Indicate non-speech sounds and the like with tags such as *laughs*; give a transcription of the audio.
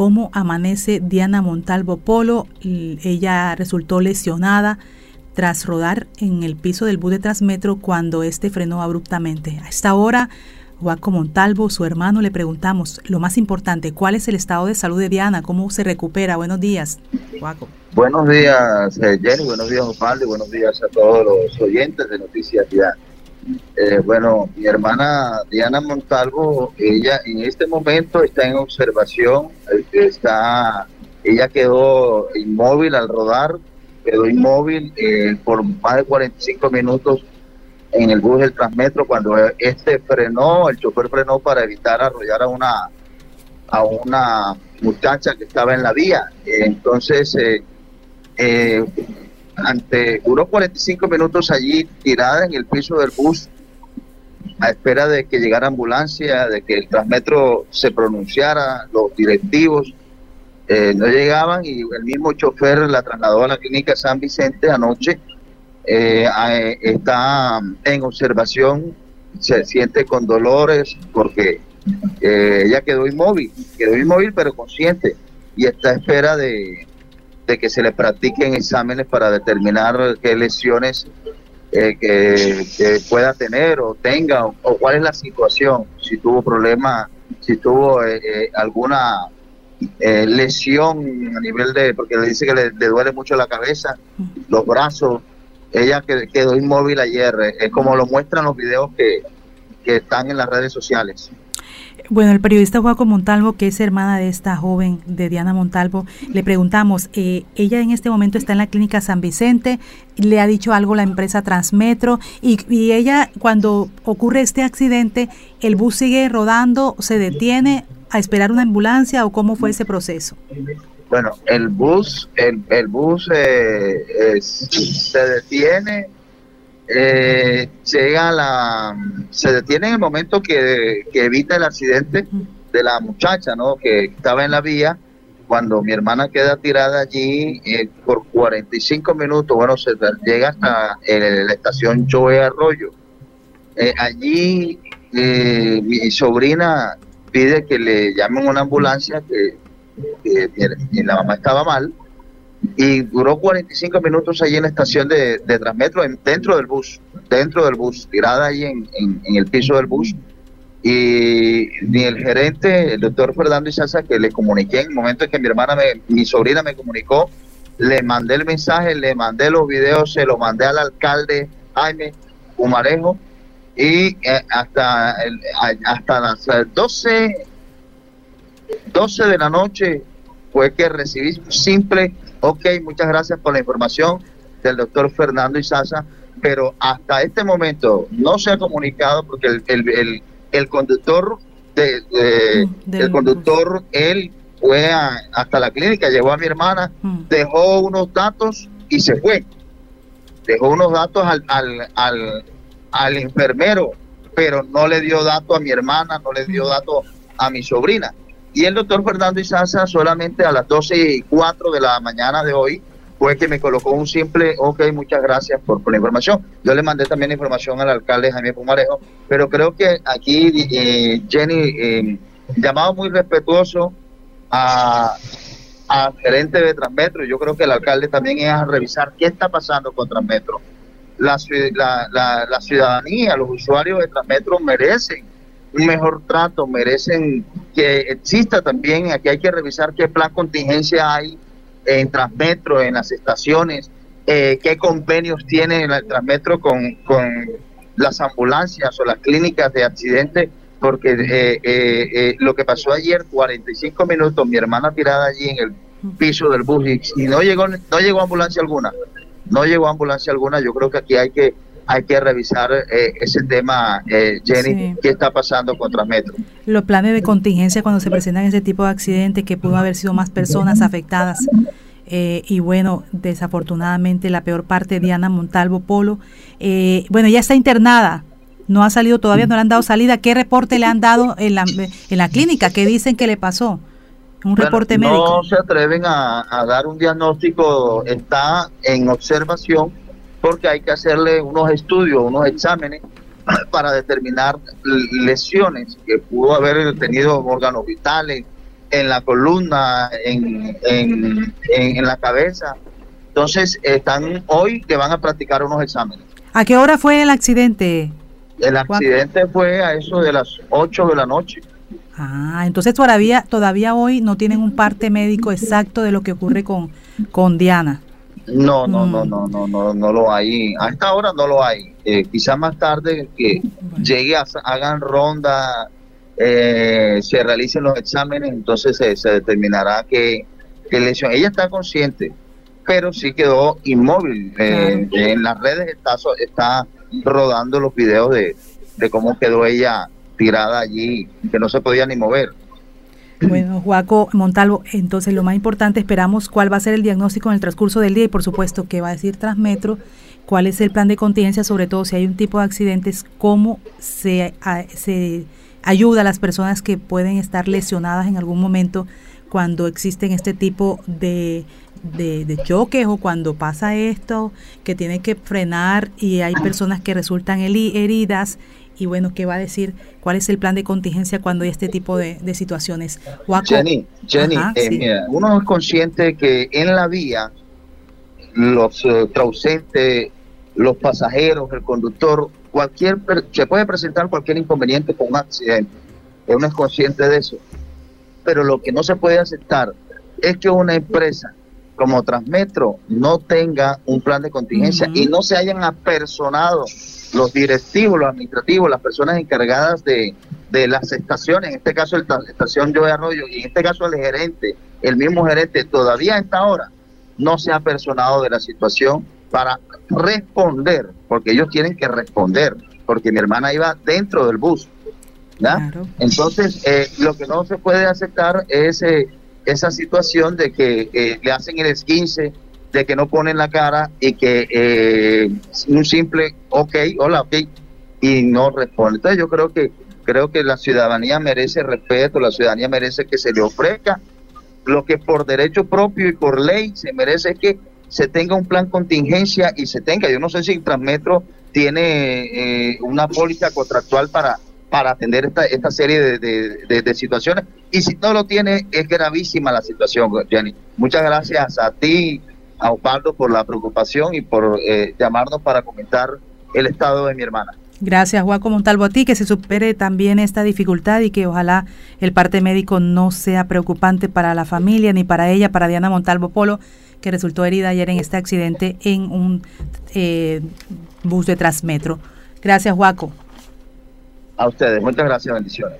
cómo amanece Diana Montalvo Polo. Ella resultó lesionada tras rodar en el piso del bus de Transmetro cuando este frenó abruptamente. A esta hora, Juaco Montalvo, su hermano, le preguntamos lo más importante, ¿cuál es el estado de salud de Diana? ¿Cómo se recupera? Buenos días, Juaco. Buenos días, eh, Jenny, buenos días, Osvaldo, buenos días a todos los oyentes de Noticias Diana. Eh, bueno, mi hermana Diana Montalvo, ella en este momento está en observación, eh, está, ella quedó inmóvil al rodar, quedó inmóvil eh, por más de 45 minutos en el bus del Transmetro cuando este frenó, el chofer frenó para evitar arrollar a una a una muchacha que estaba en la vía. Entonces, eh, ante duró 45 minutos allí tirada en el piso del bus a espera de que llegara ambulancia, de que el Transmetro se pronunciara, los directivos eh, no llegaban y el mismo chofer la trasladó a la clínica San Vicente anoche. Eh, está en observación, se siente con dolores porque eh, ella quedó inmóvil, quedó inmóvil pero consciente y está a espera de, de que se le practiquen exámenes para determinar qué lesiones eh, que, pueda tener o tenga o, cuál es la situación, si tuvo problema, si tuvo eh, eh, alguna lesión a nivel de, porque le dice que le, duele mucho la cabeza, los brazos, ella quedó inmóvil ayer, es como lo muestran los videos que, que están en las redes sociales. Bueno, el periodista Juaco Montalvo, que es hermana de esta joven, de Diana Montalvo, le preguntamos, eh, ella en este momento está en la clínica San Vicente, le ha dicho algo la empresa Transmetro y, ella cuando ocurre este accidente, ¿el bus sigue rodando, se detiene a esperar una ambulancia o cómo fue ese proceso? Bueno, el bus, el, el bus eh, se detiene eh, llega la, se detiene en el momento que, evita el accidente de la muchacha, ¿no? Que estaba en la vía cuando mi hermana queda tirada allí eh, por 45 minutos, bueno, se llega hasta la estación Joe Arroyo. Eh, allí eh, mi sobrina pide que le llamen una ambulancia que la mamá estaba mal y duró 45 minutos allí en la estación de, de Transmetro, dentro del bus, dentro del bus, tirada ahí en, en, el piso del bus. Y ni el gerente, el doctor Fernando Isaza, que le comuniqué en el momento en que mi hermana, me, mi sobrina me comunicó, le mandé el mensaje, le mandé los videos, se los mandé al alcalde Jaime Humarejo y eh, hasta, hasta las 12, 12 de la noche fue que recibí simple Ok, muchas gracias por la información del doctor Fernando Isaza, pero hasta este momento no se ha comunicado porque el, el, el, conductor de, mm, el conductor él fue hasta la clínica, llevó a mi hermana, mm. dejó unos datos y se fue. Dejó unos datos al, al, al, al enfermero, pero no le dio datos a mi hermana, no le dio mm. datos a mi sobrina. Y el doctor Fernando Izaza solamente a las 12 y 4 de la mañana de hoy fue que me colocó un simple, ok, muchas gracias por, la información. Yo le mandé también la información al alcalde Jaime Pumarejo, pero creo que aquí eh, Jenny, eh, llamado muy respetuoso a, a gerente de Transmetro, yo creo que el alcalde también es a revisar qué está pasando con Transmetro. La, la, la ciudadanía, los usuarios de Transmetro merecen un mejor trato, merecen que exista también, aquí hay que revisar qué plan contingencia hay en Transmetro, en las estaciones, eh, qué convenios tiene el Transmetro con, con las ambulancias o las clínicas de accidentes, porque eh, eh, lo que pasó ayer, 45 minutos, mi hermana tirada allí en el piso del bus y no llegó no llegó ambulancia alguna, no llegó ambulancia alguna, yo creo que aquí hay que hay que revisar eh, ese tema, eh, Jenny, qué está pasando con Transmetro. Los planes de contingencia cuando se presentan ese tipo de accidentes, que pudo haber sido más personas afectadas. Eh, y bueno, desafortunadamente la peor parte, Diana Montalvo Polo, bueno, ya está internada, no ha salido todavía, no le han dado salida. ¿Qué reporte le han dado en la, en la clínica? ¿Qué dicen que le pasó? Un reporte médico. No se atreven a, a, dar un diagnóstico, está en observación porque hay que hacerle unos estudios, unos exámenes *laughs* para determinar lesiones que pudo haber tenido órganos vitales, en la columna, en, en, en, la cabeza. Entonces, están hoy que van a practicar unos exámenes. ¿A qué hora fue el accidente? El accidente fue a eso de las 8 de la noche. Ah, entonces todavía, todavía hoy no tienen un parte médico exacto de lo que ocurre con, con Diana. No, no, no, no, no, no, no lo hay. A esta hora no lo hay. Eh, quizá más tarde que llegue, a, hagan ronda, eh, se realicen los exámenes, entonces se, determinará que, lesión. Ella está consciente, pero sí quedó inmóvil. Eh, en las redes está, está rodando los videos de, de cómo quedó ella tirada allí, que no se podía ni mover. Bueno, Juaco Montalvo, entonces lo más importante, esperamos cuál va a ser el diagnóstico en el transcurso del día y por supuesto qué va a decir Transmetro, cuál es el plan de contingencia, sobre todo si hay un tipo de accidentes, cómo se, se ayuda a las personas que pueden estar lesionadas en algún momento cuando existen este tipo de, de, choques o cuando pasa esto, que tiene que frenar y hay personas que resultan heridas y bueno, ¿qué va a decir? ¿Cuál es el plan de contingencia cuando hay este tipo de, situaciones? Jenny, Jenny eh, uno es consciente que en la vía los uh, los pasajeros, el conductor, cualquier se puede presentar cualquier inconveniente con un accidente. Uno es consciente de eso. Pero lo que no se puede aceptar es que una empresa como Transmetro no tenga un plan de contingencia y no se hayan apersonado los directivos, los administrativos, las personas encargadas de, las estaciones, en este caso la estación Joe Arroyo y en este caso el gerente, el mismo gerente, todavía a esta hora no se ha personado de la situación para responder, porque ellos tienen que responder, porque mi hermana iba dentro del bus. Entonces, eh, lo que no se puede aceptar es eh, esa situación de que eh, le hacen el esquince de que no ponen la cara y que eh, un simple ok, hola, ok, y no responde. Entonces yo creo que creo que la ciudadanía merece respeto, la ciudadanía merece que se le ofrezca lo que por derecho propio y por ley se merece que se tenga un plan contingencia y se tenga. Yo no sé si Transmetro tiene eh, una póliza contractual para para atender esta, esta serie de, de, situaciones. Y si no lo tiene, es gravísima la situación, Jenny. Muchas gracias a ti, a Osvaldo por la preocupación y por eh, llamarnos para comentar el estado de mi hermana. Gracias, Juaco Montalvo, a ti, que se supere también esta dificultad y que ojalá el parte médico no sea preocupante para la familia ni para ella, para Diana Montalvo Polo, que resultó herida ayer en este accidente en un eh, bus de Transmetro. Gracias, Juaco. A ustedes, muchas gracias, bendiciones.